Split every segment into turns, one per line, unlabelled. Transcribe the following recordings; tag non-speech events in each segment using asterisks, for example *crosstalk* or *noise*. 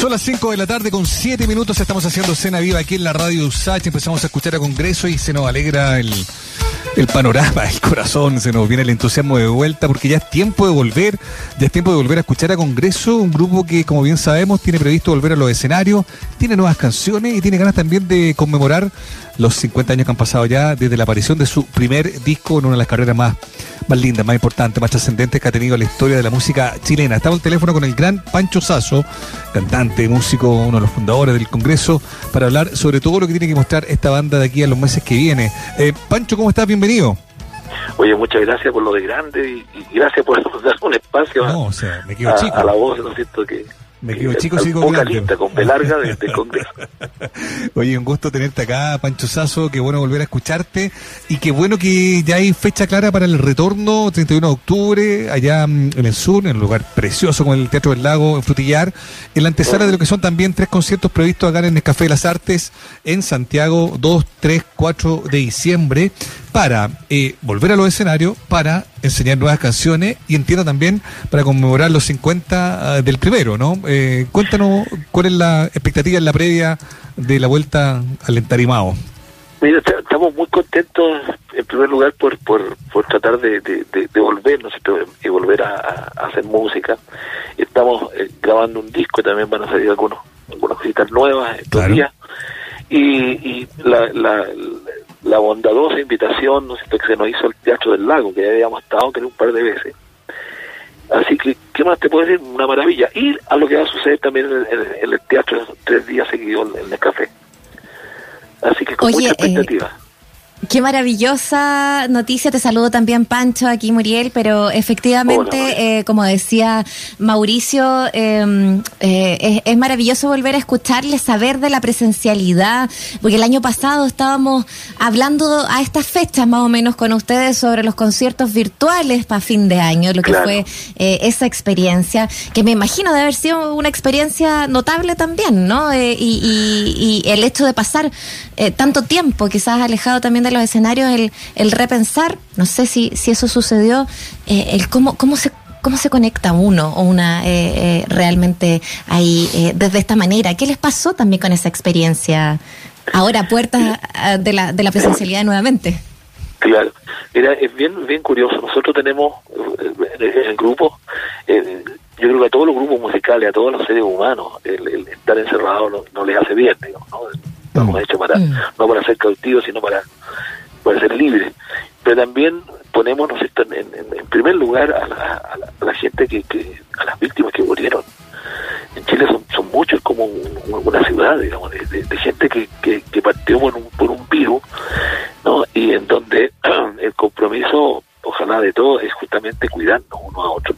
Son las 5 de la tarde con 7 minutos. Estamos haciendo cena viva aquí en la radio USACH. Empezamos a escuchar a Congreso y se nos alegra el, el panorama, el corazón. Se nos viene el entusiasmo de vuelta porque ya es tiempo de volver. Ya es tiempo de volver a escuchar a Congreso, un grupo que, como bien sabemos, tiene previsto volver a los escenarios, tiene nuevas canciones y tiene ganas también de conmemorar los 50 años que han pasado ya desde la aparición de su primer disco en una de las carreras más, más lindas, más importantes, más trascendentes que ha tenido la historia de la música chilena. Estaba el teléfono con el gran Pancho Sazo, cantante, músico, uno de los fundadores del Congreso, para hablar sobre todo lo que tiene que mostrar esta banda de aquí a los meses que viene. Eh, Pancho, ¿cómo estás? Bienvenido.
Oye, muchas gracias por lo de grande y, gracias por *laughs* dar un espacio
no, o sea, me quedo chico.
a la voz, ¿no es cierto? Que,
me quedo chico, sigo grande.
con B larga desde Congreso. *laughs*
Oye, un gusto tenerte acá, Pancho Sazo, qué bueno volver a escucharte y qué bueno que ya hay fecha clara para el retorno, 31 de octubre, allá mm, en el sur, en un lugar precioso como el Teatro del Lago, en Frutillar, en la antesala de lo que son también tres conciertos previstos acá en el Café de las Artes, en Santiago, 2, 3, 4 de diciembre para eh, volver a los escenarios, para enseñar nuevas canciones y entiendo también para conmemorar los 50 ah, del primero, ¿no? Eh, cuéntanos cuál es la expectativa en la previa de la vuelta al entarimado.
Mira, estamos muy contentos, en primer lugar, por, por, por tratar de, de, de, volver, ¿no? y volver a, hacer música. Estamos eh, grabando un disco, también van a salir algunos, algunas cositas nuevas estos días. Y, y la, la, la bondadosa invitación ¿no sé, que se nos hizo el Teatro del Lago, que ya habíamos estado que un par de veces. Así que, ¿qué más te puedo decir? Una maravilla. Y a lo que va a suceder también en el, teatro tres días seguidos en el café. Así que con mucha eh, expectativa.
Qué maravillosa noticia. Te saludo también, Pancho, aquí Muriel, pero efectivamente, eh, como decía Mauricio, em, eh, es, maravilloso volver a escucharle, saber de la presencialidad, porque el año pasado estábamos hablando a estas fechas más o menos con ustedes sobre los conciertos virtuales para fin de año, lo que fue eh, esa experiencia, que me imagino de haber sido una experiencia notable también, ¿no? y, y, y el hecho de pasar tanto tiempo, quizás alejado también de los escenarios, el, el repensar, no sé si, si eso sucedió, eh, el cómo, cómo se cómo se conecta uno o una eh, eh, realmente ahí desde esta manera. ¿Qué les pasó también con esa experiencia? Ahora puertas de la, de la presencialidad nuevamente.
Claro, mira, es bien bien curioso. Nosotros tenemos en el grupo, yo creo que a todos los grupos musicales, a todos los seres humanos, el, estar encerrado no, no, les hace bien, digamos, ¿no? Estamos mm. hechos para, mm. no para ser cautivos, sino para, para ser libres. Pero también ponemos en, en, primer lugar a la, gente que, que, a las víctimas que murieron. En Chile son, son muchos, como una ciudad, digamos, de, gente que, que, partió por un, por un virus, ¿no? Y en donde *clears throat* el compromiso, ojalá de todos, es justamente cuidarnos uno a otro.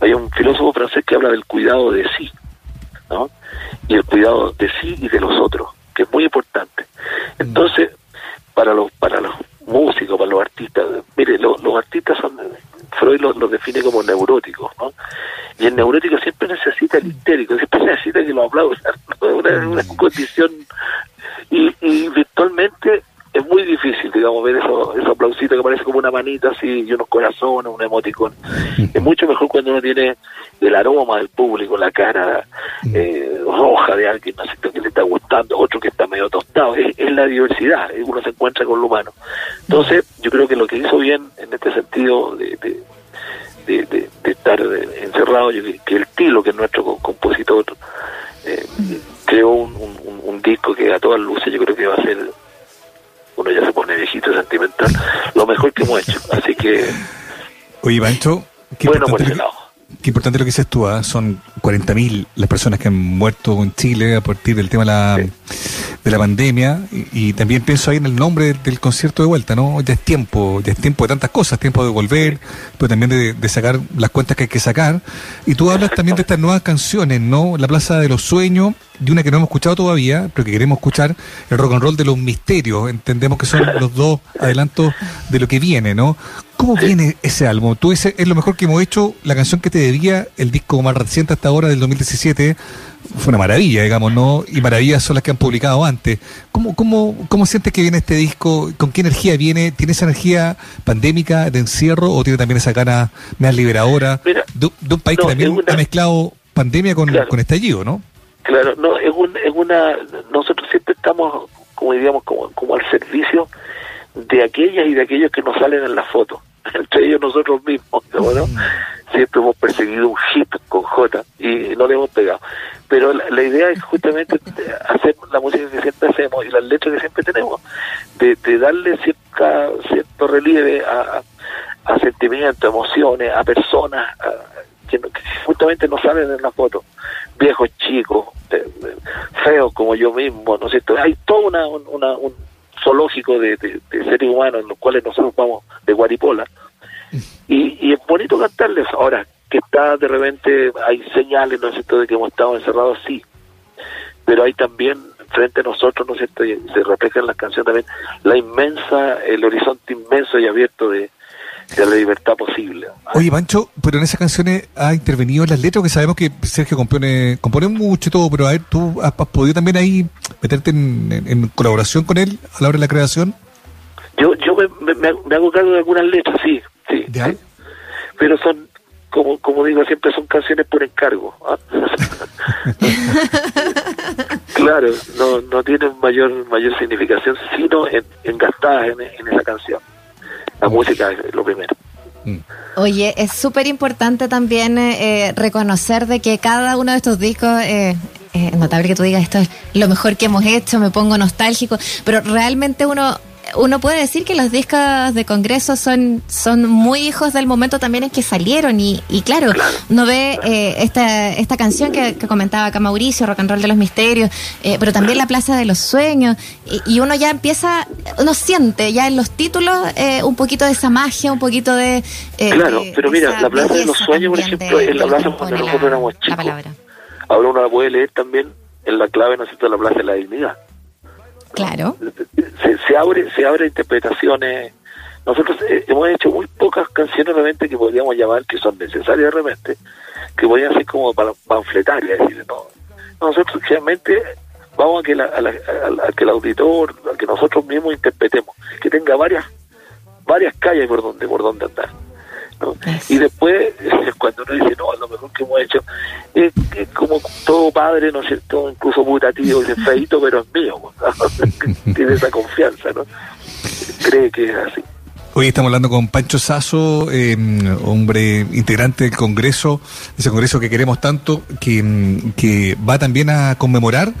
Hay un filósofo francés que habla del cuidado de sí, ¿no? Y el cuidado de sí y de los otros que es muy importante. Entonces, para los para los músicos, para los artistas, mire, los artistas son, Freud los, define como neuróticos, ¿no? Y el neurótico siempre necesita el histérico, siempre *laughs* necesita que lo aplaudan, una, una condición, y, y virtualmente es muy difícil, digamos, ver esos eso aplausitos que parece como una manita así y unos corazones, un emoticón. es mucho mejor cuando uno tiene el aroma del público, la cara eh, roja de alguien, no sé, que le está gustando, otro que está medio tostado. Es, la diversidad, uno se encuentra con lo humano. Entonces, yo creo que lo que hizo bien en este sentido de, de, de, estar encerrado, que el Tilo, que es nuestro compositor, eh, creó un, un, un disco que a todas luces yo creo que va a ser uno ya se pone viejito sentimental, lo mejor que hemos hecho. Así que.
Oye, Pancho, qué, bueno importante, lo, qué importante lo que dices tú, ¿ah? son 40.000 las personas que han muerto en Chile a partir del tema de la, de la pandemia. Y, también pienso ahí en el nombre del, concierto de vuelta, ¿no? Ya es tiempo, ya es tiempo de tantas cosas, tiempo de volver, pero también de, de sacar las cuentas que hay que sacar. Y tú hablas también de estas nuevas canciones, ¿no? La Plaza de los Sueños de una que no hemos escuchado todavía, pero que queremos escuchar, el rock and roll de los misterios. Entendemos que son los dos adelantos de lo que viene, ¿no? ¿Cómo viene ese álbum? Tú dices, es lo mejor que hemos hecho, la canción que te debía, el disco más reciente hasta ahora del 2017, fue una maravilla, digamos, ¿no? Y maravillas son las que han publicado antes. ¿Cómo, cómo, cómo sientes que viene este disco? ¿Con qué energía viene? ¿Tiene esa energía pandémica de encierro o tiene también esa gana más liberadora de, un país que también ha mezclado pandemia con, con estallido, ¿no?
Claro, no, es, un, es una, nosotros siempre estamos, como diríamos, como, como al servicio de aquellas y de aquellos que nos salen en la foto, *laughs* entre ellos nosotros mismos, ¿no? Mm. Siempre hemos perseguido un hit con J y no le hemos pegado. Pero la, idea es justamente hacer la música que siempre hacemos y las letras que siempre tenemos, de, darle cierta, cierto relieve a, a sentimientos, emociones, a personas que, justamente no salen en la foto. Viejos, chicos, eh, feos como yo mismo, ¿no es cierto? Hay todo una, un zoológico de, seres humanos en los cuales nosotros vamos de Guaripola. Y, y es bonito cantarles. Ahora, que está de repente, hay señales, ¿no es cierto?, de que hemos estado encerrados, sí. Pero hay también frente a nosotros, ¿no es cierto?, y se refleja en las canciones también, la inmensa, el horizonte inmenso y abierto de, de la libertad posible.
Oye, Pancho, pero en esas canciones ha intervenido las letras, que sabemos que Sergio compone, compone mucho y todo, pero a ver, ¿tú has, podido también ahí meterte en, colaboración con él a la hora de la creación?
Yo yo me, hago cargo de algunas letras, sí, sí. Pero son, como, como digo siempre, son canciones por encargo. ¿ah? *laughs* claro, no, no tienen mayor mayor significación, sino en, engastadas en, en esa canción la música es lo primero. Mm.
Oye, es súper importante también eh, reconocer de que cada uno de estos discos, eh, es notable que tú digas esto es lo mejor que hemos hecho, me pongo nostálgico, pero realmente uno uno puede decir que los discos de Congreso son, son muy hijos del momento también en que salieron y, y claro, uno ve eh, esta, esta canción que, comentaba acá Mauricio, Rock and Roll de los Misterios, eh, pero también La Plaza de los Sueños y, uno ya empieza, uno siente ya en los títulos eh, un poquito de esa magia, un poquito de...
claro, pero mira, La Plaza de los Sueños, por ejemplo, es la plaza cuando nosotros éramos chicos. Ahora uno la puede leer también en la clave, ¿no es cierto?, la Plaza de la Dignidad.
Claro.
Se, se abre se abre interpretaciones. Nosotros eh, hemos hecho muy pocas canciones realmente que podríamos llamar que son necesarias realmente, que podrían ser como panfletarias, decir, no. Nosotros realmente vamos a que, la, a, que el auditor, a que nosotros mismos interpretemos, que tenga varias varias calles por donde por donde andar. Y después, *laughs* cuando uno dice, no, lo mejor que hemos hecho, es, como todo padre, ¿no es cierto? Incluso mutativo, es feito, pero es mío. *laughs* *laughs* Tiene esa confianza, ¿no? Cree que es así.
Hoy estamos hablando con Pancho Sazo, em, hombre integrante del Congreso, ese Congreso que queremos tanto, que, em, que va también a conmemorar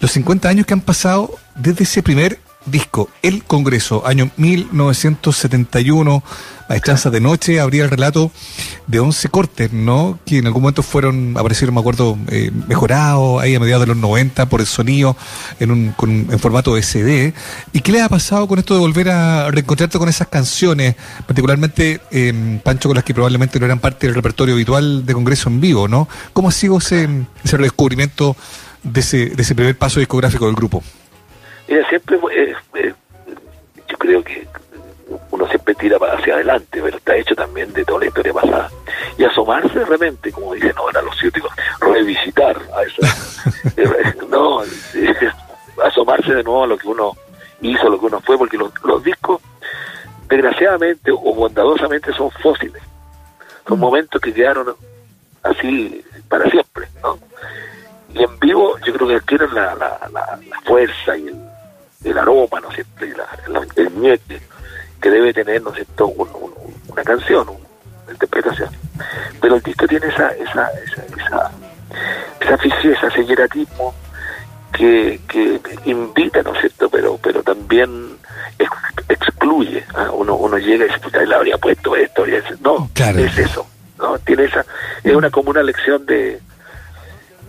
los 50 años que han pasado desde ese primer disco, El Congreso, año 1971, Maestranza de Noche, habría el relato de 11 cortes, ¿no? Que en algún momento fueron, aparecieron, me acuerdo, eh, mejorados ahí a mediados de los 90 por el sonido en, un, en formato SD. ¿Y qué le ha pasado con esto de volver a reencontrarte con esas canciones, particularmente, eh, Pancho, con las que probablemente no eran parte del repertorio habitual de Congreso en vivo, ¿no? ¿Cómo ha sido ese, ese redescubrimiento de ese, de ese primer paso discográfico del grupo?
Mira, siempre, eh, eh, yo creo que uno siempre tira hacia adelante, pero está hecho también de toda la historia pasada. Y asomarse de repente, como dicen ahora los ciúticos, revisitar a eso. *laughs* Eh, no, *laughs* asomarse de nuevo a lo que uno hizo, lo que uno fue, porque los, los discos, desgraciadamente o bondadosamente, son fósiles. Son mm. momentos que quedaron así para siempre, ¿no? Y en vivo yo creo que adquieren la, la, la, la fuerza y el, el aroma, ¿no es cierto? el miete que debe tener, ¿no es cierto?, una canción, una interpretación. Pero el disco tiene esa, esa, esa, esa, esa ese hieratismo que, que invita, ¿no es cierto?, pero, pero también excluye. ¿ah? Uno, uno llega y dice, puta, él habría puesto esto, y no, es eso. ¿no? Tiene esa, es una como una lección de,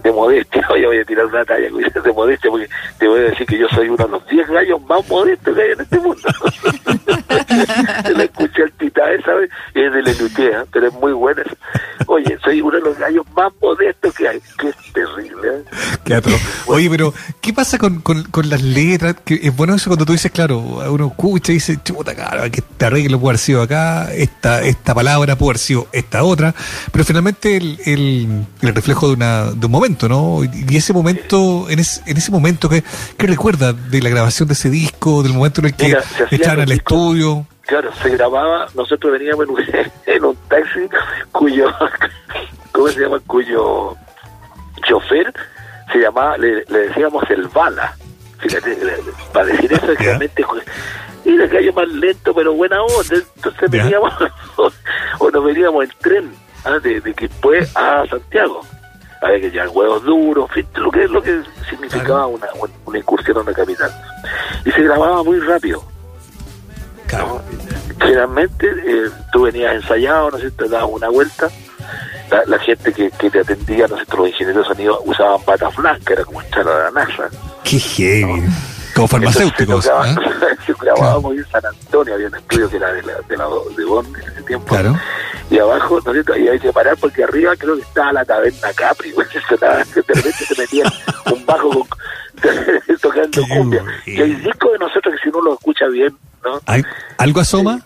de modestia, *laughs* hoy voy a tirar una talla de modestia porque te voy a decir que yo soy uno de los 10 gallos más modestos que hay en este mundo. *laughs* Se la escuché al titae, ¿sabes? Es de Lelutea, pero es muy buena. Oye, soy uno de los gallos más modestos que hay. Qué terrible. ¿eh?
Qué *laughs* Oye, pero ¿qué pasa con, con, con, las letras? Que es bueno eso cuando tú dices, claro, uno escucha y dice, chuta, cara, que este arreglo puede haber sido acá, esta, esta palabra puede haber sido esta otra, pero finalmente el, el, el reflejo de, una, de un momento ¿no? Y ese momento, en, en ese momento, ¿qué, ¿qué recuerda de la grabación de ese disco, del momento en el que echaban al estudio?
Claro, se grababa, nosotros veníamos en un, *laughs* taxi cuyo, *laughs* ¿cómo se llama? Cuyo chofer se llamaba, le, decíamos el bala. Fíjate, para decir eso, realmente y el gallo más lento, pero buena onda. Entonces veníamos, *laughs* o nos veníamos en tren ¿ah? de, de Quilpué a Santiago. Había que llevar huevos duros, lo que, lo que significaba una, una incursión en la capital. Y se grababa muy rápido. Generalmente eh, tú venías ensayado, ¿no sé, te dabas una vuelta. La, gente que, te atendía, ¿no sé, los ingenieros de sonido usaban bata blanca, era como echar a la NASA.
¡Qué heavy! Como farmacéuticos. *laughs*
Se grabábamos en San Antonio, había un estudio que era de la de, la, de Bond en ese tiempo. Claro. Y abajo, ¿no sé, Ahí hay que parar porque arriba creo que estaba la taberna Capri, *laughs* güey. De repente se metían un bajo con, *laughs* tocando cumbia. Y el disco de nosotros, que si uno lo escucha bien, ¿no?
¿Algo asoma?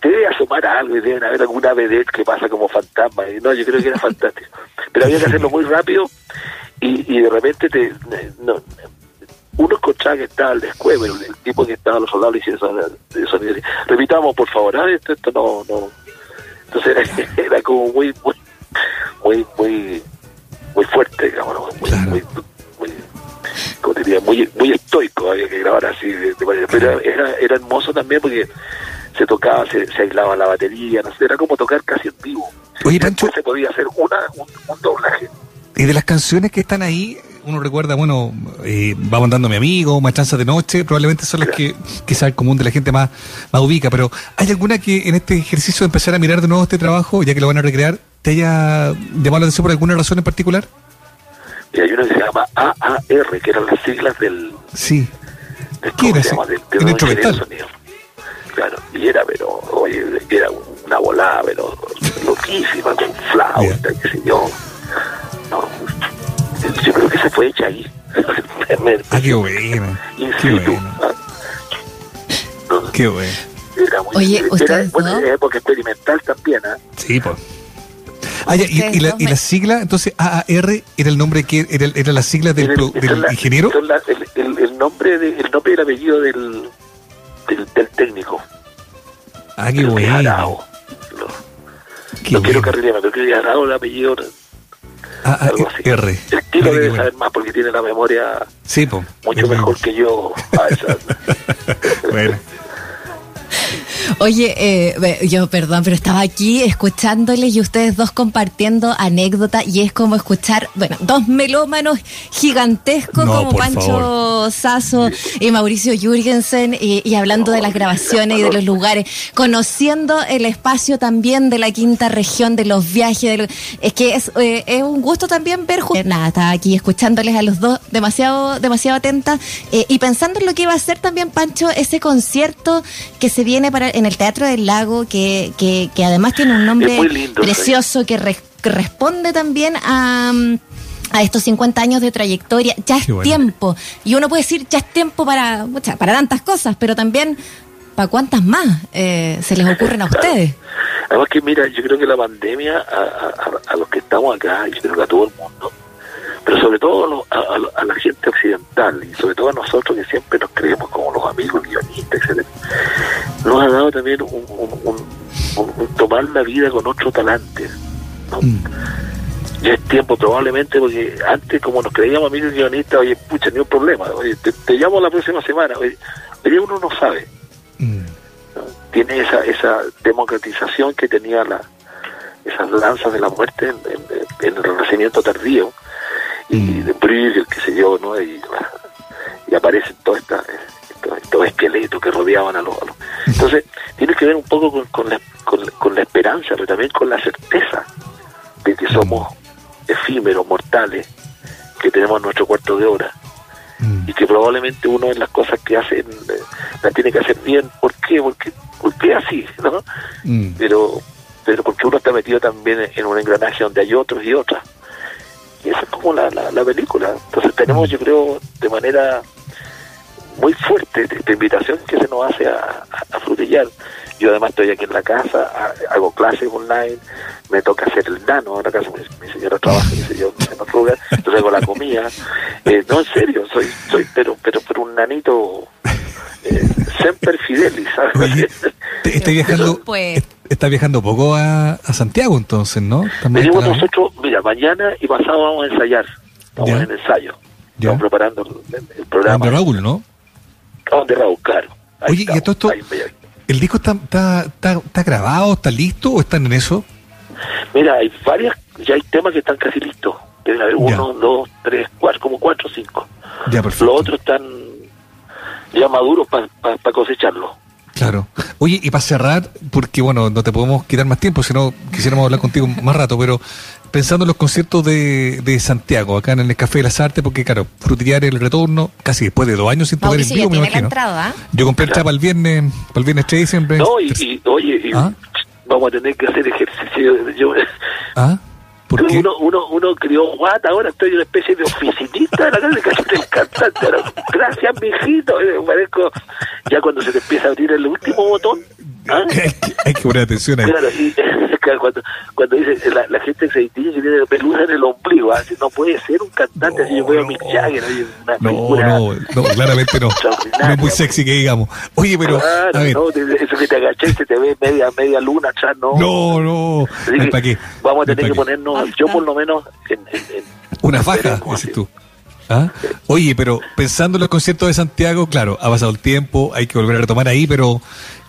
debe asomar algo y deben haber alguna vedette que pasa como fantasma. Y no, yo creo que era fantástico. Pero había que hacerlo muy rápido y, y de repente te, no, uno escuchaba que estaba el descueve, el tipo que estaba los soldados y eso, eso, repitamos por favor, ah, esto, esto no, no. Entonces *laughs* era, como muy, muy, muy, muy, muy fuerte, digamos, muy, muy, muy, como diría, muy, muy estoico, había que grabar así, pero era, era hermoso también porque se tocaba, se, se, aislaba la batería, no sé, era como tocar casi en vivo.
Oye, Pancho.
Se podía hacer una, un, doblaje.
Y de las canciones que están ahí, uno recuerda, bueno, eh, va mandando a mi amigo, Machanza de Noche, probablemente son las que quizás el común de la gente más, más ubica, pero ¿hay alguna que en este ejercicio de empezar a mirar de nuevo este trabajo, ya que lo van a recrear, te haya llamado la atención por alguna razón en particular?
Y hay una que se llama AAR, que eran las siglas del...
Sí.
¿Qué era? Se llama? Del, sonido. Claro, y era, pero, oye, era una volada, pero loquísima, con flauta, qué sé yo. No, yo creo que se fue hecha ahí. *laughs*
ah, qué bueno. Qué bueno. Qué bueno.
Era muy, Oye, era, bueno, era época experimental también, ¿eh?
Sí, pues. Ah, ya, y, y, la, y, la, sigla, entonces AAR era el nombre que era, era la sigla del, el, del ingeniero.
La, el, el, nombre de, el nombre y el apellido del, del, del técnico.
Ah, qué bueno.
No, no quiero carrilera, pero que Arao el apellido
Ah, ah, algo así. R.
El tiro debe saber más porque tiene la memoria
sí,
mucho mejor que yo. *laughs*
bueno.
Oye, eh, yo perdón, pero estaba aquí escuchándoles y ustedes dos compartiendo anécdotas y es como escuchar, bueno, dos melómanos gigantescos como Pancho Sasso y Mauricio Jürgensen y, hablando de las grabaciones y de los lugares, conociendo el espacio también de la quinta región, de los viajes, es que es, eh, es un gusto también ver, nada, estaba aquí escuchándoles a los dos demasiado, demasiado atenta eh, y pensando en lo que iba a ser también Pancho, ese concierto que se viene para en el Teatro del Lago, que, que, además tiene un nombre precioso que, responde también a a estos 50 años de trayectoria, ya es tiempo. Y uno puede decir, ya es tiempo para, para tantas cosas, pero también para cuántas más eh, se les ocurren a ustedes.
Además que, mira, yo creo que la pandemia, a, a, los que estamos acá, yo creo que a todo el mundo, pero sobre todo a, la gente occidental y sobre todo a nosotros que siempre nos creemos como los amigos guionistas, etcétera, nos ha dado también un, tomar la vida con otro talante. ¿no? Mm. Ya es tiempo probablemente porque antes como nos creíamos amigos guionistas, oye, pucha, ni un problema, oye, te, llamo la próxima semana, oye, uno no sabe. Mm. Tiene esa, esa democratización que tenía la, esas lanzas de la muerte en el Renacimiento tardío, y de Bruegel, qué sé yo, ¿no? Y, y aparecen todos estos, esqueletos que rodeaban a los, Entonces, tiene que ver un poco con, con, la, con, la esperanza, pero también con la certeza de que somos efímeros, mortales, que tenemos nuestro cuarto de hora mm. y que probablemente uno de las cosas que hace eh, la tiene que hacer bien. ¿Por qué? Porque, porque así, ¿no? Mm. Pero, pero porque uno está metido también en un engranaje donde hay otros y otras. Y esa es como la, la, película. Entonces tenemos, yo creo, de manera muy fuerte esta invitación que se nos hace a, a, frutillar. Yo además estoy aquí en la casa, hago clases online, me toca hacer el nano en la casa, mi, señora trabaja, yo, en otro lugar, entonces hago la comida. *laughs* Eh, no, en serio, soy, soy pero, pero, pero un nanito eh, *laughs* siempre fidelis, ¿sabes?
estoy viajando, pues está viajando poco a, a Santiago entonces, ¿no?
Venimos nosotros, mira, mañana y pasado vamos a ensayar. estamos en ensayo. Estamos preparando el, programa.
De Raúl, ¿no?
De Raúl, claro.
Oye, ¿y esto, el disco está, está, está, grabado, está listo o están en eso?
Mira, hay varias, ya hay temas que están casi listos. Deben haber uno, dos, tres, cuatro, como cuatro o cinco.
Ya, perfecto.
Los otros están ya maduros para cosecharlo.
Claro. Oye, y para cerrar, porque bueno, no te podemos quitar más tiempo, sino quisiéramos hablar contigo más rato, pero pensando en los conciertos de, de Santiago, acá en el Café de las Artes, porque claro, Frutillar el retorno, casi después de dos años sin poder en vivo, me imagino.
¿ah?
Yo compré el chapa el viernes, para el viernes 3 de diciembre.
No, y, oye, ¿Ah? vamos a tener que hacer ejercicio. Yo,
¿Ah?
Uno, uno, uno crió guata, ahora estoy una especie de oficinista de la casa del cantante. Gracias, mijito. Parezco, ya cuando se te empieza a abrir el último botón,
¿Ah? *laughs* Hay, que, poner atención ahí.
Claro, sí, *laughs* cuando, cuando dice la, la gente se distingue que tiene pelusa en el ombligo, así, no puede ser un cantante así, yo veo a Mick Jagger,
no, no, no, claramente no. no es muy sexy que digamos. Oye, pero.
Claro, a ver. No, eso que te agaché se te ve media, media luna atrás, no.
No, no.
¿Para qué? Vamos a tener que ponernos, yo por lo menos, en. en, en
Una faja, dices tú. ¿Ah? Oye, pero pensando en los conciertos de Santiago, claro, ha pasado el tiempo, hay que volver a retomar ahí, pero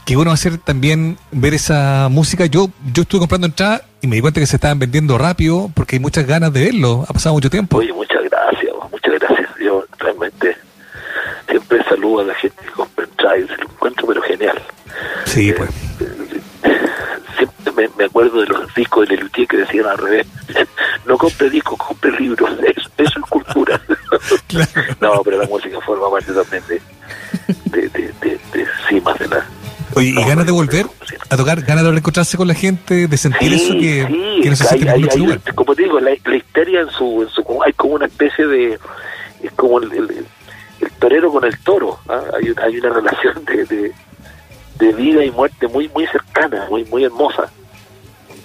qué bueno hacer también ver esa música. Yo yo estuve comprando entradas y me di cuenta que se estaban vendiendo rápido porque hay muchas ganas de verlo. Ha pasado mucho tiempo.
Oye, muchas gracias, muchas gracias. Yo realmente siempre saludo a la gente que compra entradas y se lo encuentro, pero genial.
Sí, pues.
siempre me, acuerdo de los discos de Lelutier que decían al revés. *laughs* no compre discos, compre libros. *laughs* Eso, eso es cultura. *laughs* no, pero la música forma parte también de,
Oye, ¿y ganas de volver a tocar? ¿Ganas de reencontrarse con la gente? ¿De sentir eso que, que no se siente en
otro lugar? Como te digo, la, histeria en su, en su... Hay como una especie de... Es como el, el, torero con el toro. ¿ah? Hay, hay una relación de, de, vida y muerte muy muy cercana, muy muy hermosa.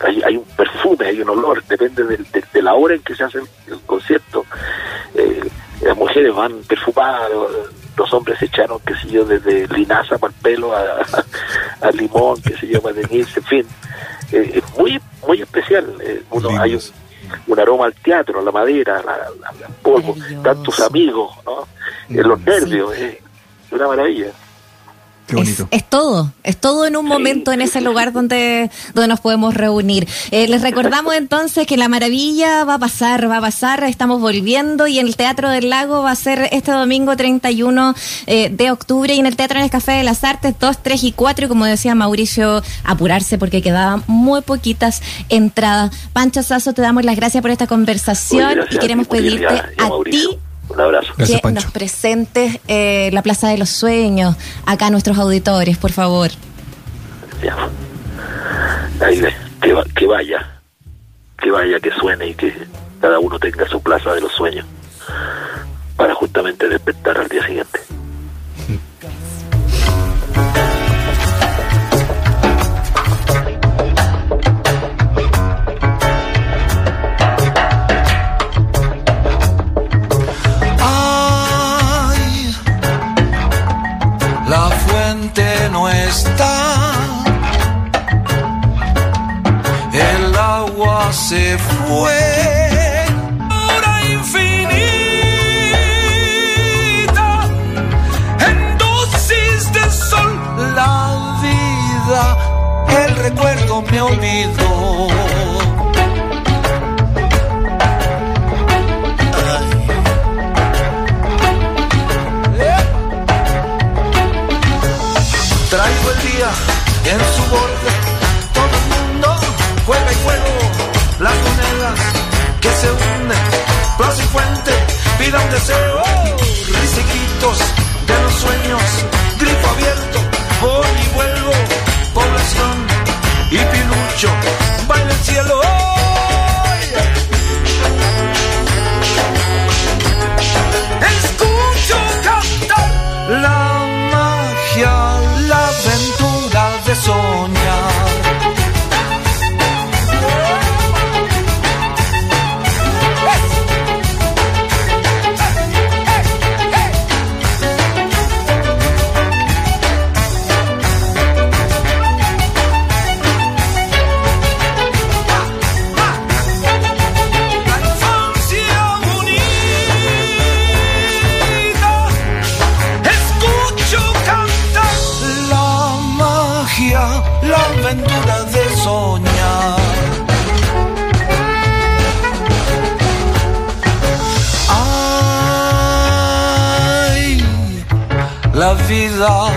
Hay, hay un perfume, hay un olor, depende de, de, la hora en que se hace el, concierto. Eh, las mujeres van perfumadas, los hombres se echaron, qué sé yo, desde linaza para el pelo *laughs* a, limón, qué sé yo, para venirse, en fin. Eh, es muy muy especial. Eh, uno Hay un, aroma al teatro, la madera, la, polvo, tantos amigos, ¿no? Eh, los nervios, es una maravilla.
Es, todo, es todo en un momento en ese lugar donde, donde nos podemos reunir. Eh, les recordamos entonces que la maravilla va a pasar, va a pasar, estamos volviendo y en el Teatro del Lago va a ser este domingo 31 eh, de octubre y en el Teatro en el Café de las Artes 2, 3 y 4 y como decía Mauricio, apurarse porque quedaban muy poquitas entradas. Pancho Sazo, te damos las gracias por esta conversación y queremos pedirte a ti
un abrazo.
que nos presentes eh, la Plaza de los Sueños acá a nuestros auditores, por favor.
Ya. Ahí que, que vaya, que vaya, que suene y que cada uno tenga su Plaza de los Sueños para justamente despertar al día siguiente.
Está. El agua se fue. Hora infinita. En dosis de sol, la vida, el recuerdo me olvidó. En su borde. Todo el mundo juega y juego las monedas que se hunden. Plaza y fuente, pida un deseo.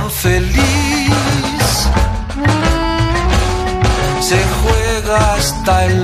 Feliz. Se juega hasta el